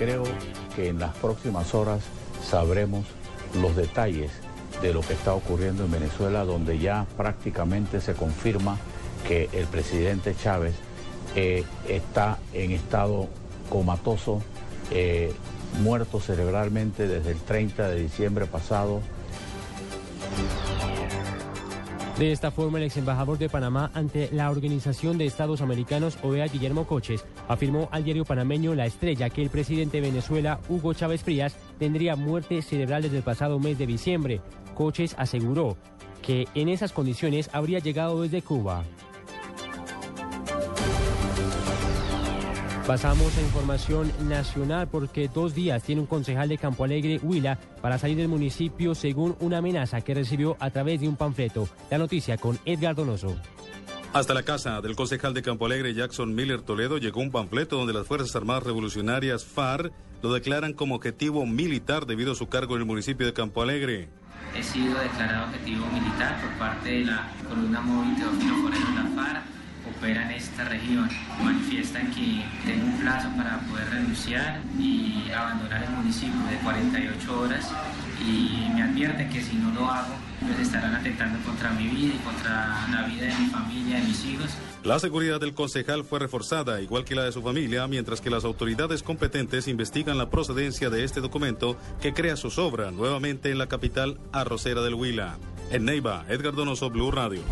creo que en las próximas horas sabremos los detalles de lo que está ocurriendo en Venezuela, donde ya prácticamente se confirma que el presidente Chávez eh, está en estado comatoso, eh, muerto cerebralmente desde el 30 de diciembre pasado. De esta forma, el ex embajador de Panamá ante la Organización de Estados Americanos, OEA, Guillermo Coches, afirmó al diario panameño La Estrella que el presidente de Venezuela, Hugo Chávez Frías, tendría muerte cerebral desde el pasado mes de diciembre. Coches aseguró que en esas condiciones habría llegado desde Cuba. Pasamos a información nacional porque dos días tiene un concejal de Campo Alegre, Huila, para salir del municipio según una amenaza que recibió a través de un panfleto. La noticia con Edgar Donoso. Hasta la casa del concejal de Campo Alegre, Jackson Miller Toledo, llegó un panfleto donde las Fuerzas Armadas Revolucionarias FARC lo declaran como objetivo militar debido a su cargo en el municipio de Campo Alegre. He sido declarado objetivo militar por parte de la columna móvil Teófilo Forero de la FARC opera en esta región. Manifiestan que tengo un plazo para poder renunciar y abandonar el municipio de 48 horas y me advierten que si no lo hago, pues estarán atentando contra mi vida y contra la vida de mi familia, de mis hijos. La seguridad del concejal fue reforzada, igual que la de su familia, mientras que las autoridades competentes investigan la procedencia de este documento que crea su sobra nuevamente en la capital arrocera del Huila. En Neiva, Edgar Donoso, Blue Radio.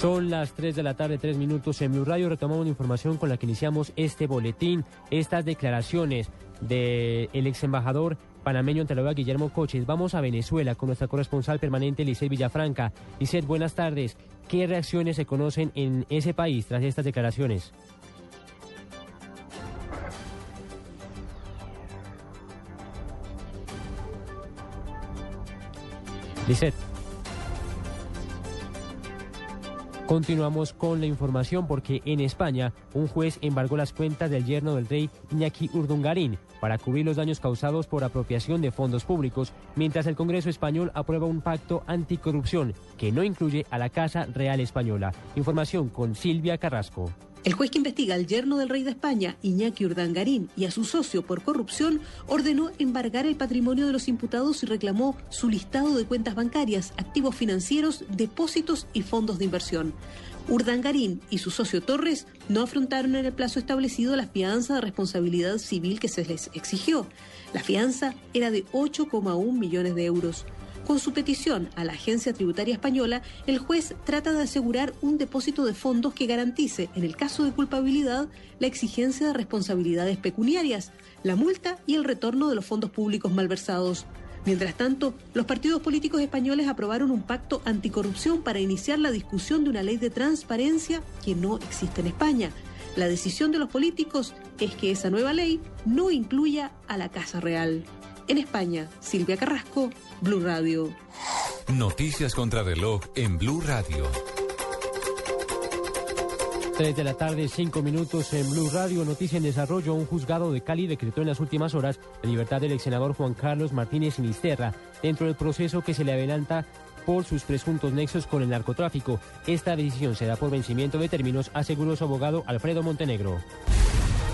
Son las 3 de la tarde, 3 minutos en Blue Radio. Retomamos la información con la que iniciamos este boletín, estas declaraciones del ex embajador panameño ante Guillermo Coches. Vamos a Venezuela con nuestra corresponsal permanente, Lisset Villafranca. Lisset, buenas tardes. ¿Qué reacciones se conocen en ese país tras estas declaraciones? Lisset. Continuamos con la información porque en España un juez embargó las cuentas del yerno del rey Iñaki Urdungarín para cubrir los daños causados por apropiación de fondos públicos, mientras el Congreso español aprueba un pacto anticorrupción que no incluye a la Casa Real Española. Información con Silvia Carrasco. El juez que investiga al yerno del rey de España, Iñaki Urdangarín, y a su socio por corrupción, ordenó embargar el patrimonio de los imputados y reclamó su listado de cuentas bancarias, activos financieros, depósitos y fondos de inversión. Urdangarín y su socio Torres no afrontaron en el plazo establecido la fianza de responsabilidad civil que se les exigió. La fianza era de 8,1 millones de euros. Con su petición a la Agencia Tributaria Española, el juez trata de asegurar un depósito de fondos que garantice, en el caso de culpabilidad, la exigencia de responsabilidades pecuniarias, la multa y el retorno de los fondos públicos malversados. Mientras tanto, los partidos políticos españoles aprobaron un pacto anticorrupción para iniciar la discusión de una ley de transparencia que no existe en España. La decisión de los políticos es que esa nueva ley no incluya a la Casa Real. En España, Silvia Carrasco, Blue Radio. Noticias contra reloj en Blue Radio. 3 de la tarde, 5 minutos en Blue Radio. Noticia en desarrollo. Un juzgado de Cali decretó en las últimas horas la libertad del ex senador Juan Carlos Martínez Sinisterra dentro del proceso que se le adelanta por sus presuntos nexos con el narcotráfico. Esta decisión se da por vencimiento de términos, aseguró su abogado Alfredo Montenegro.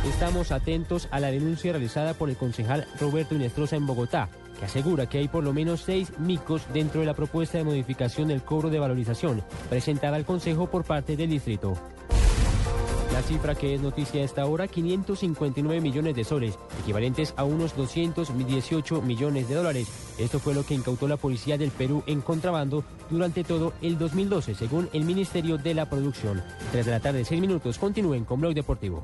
Estamos atentos a la denuncia realizada por el concejal Roberto Inestrosa en Bogotá, que asegura que hay por lo menos seis micos dentro de la propuesta de modificación del cobro de valorización presentada al Consejo por parte del distrito. La cifra que es noticia a esta hora, 559 millones de soles, equivalentes a unos 218 millones de dólares. Esto fue lo que incautó la policía del Perú en contrabando durante todo el 2012, según el Ministerio de la Producción. 3 de la tarde, 6 minutos. Continúen con Blog Deportivo.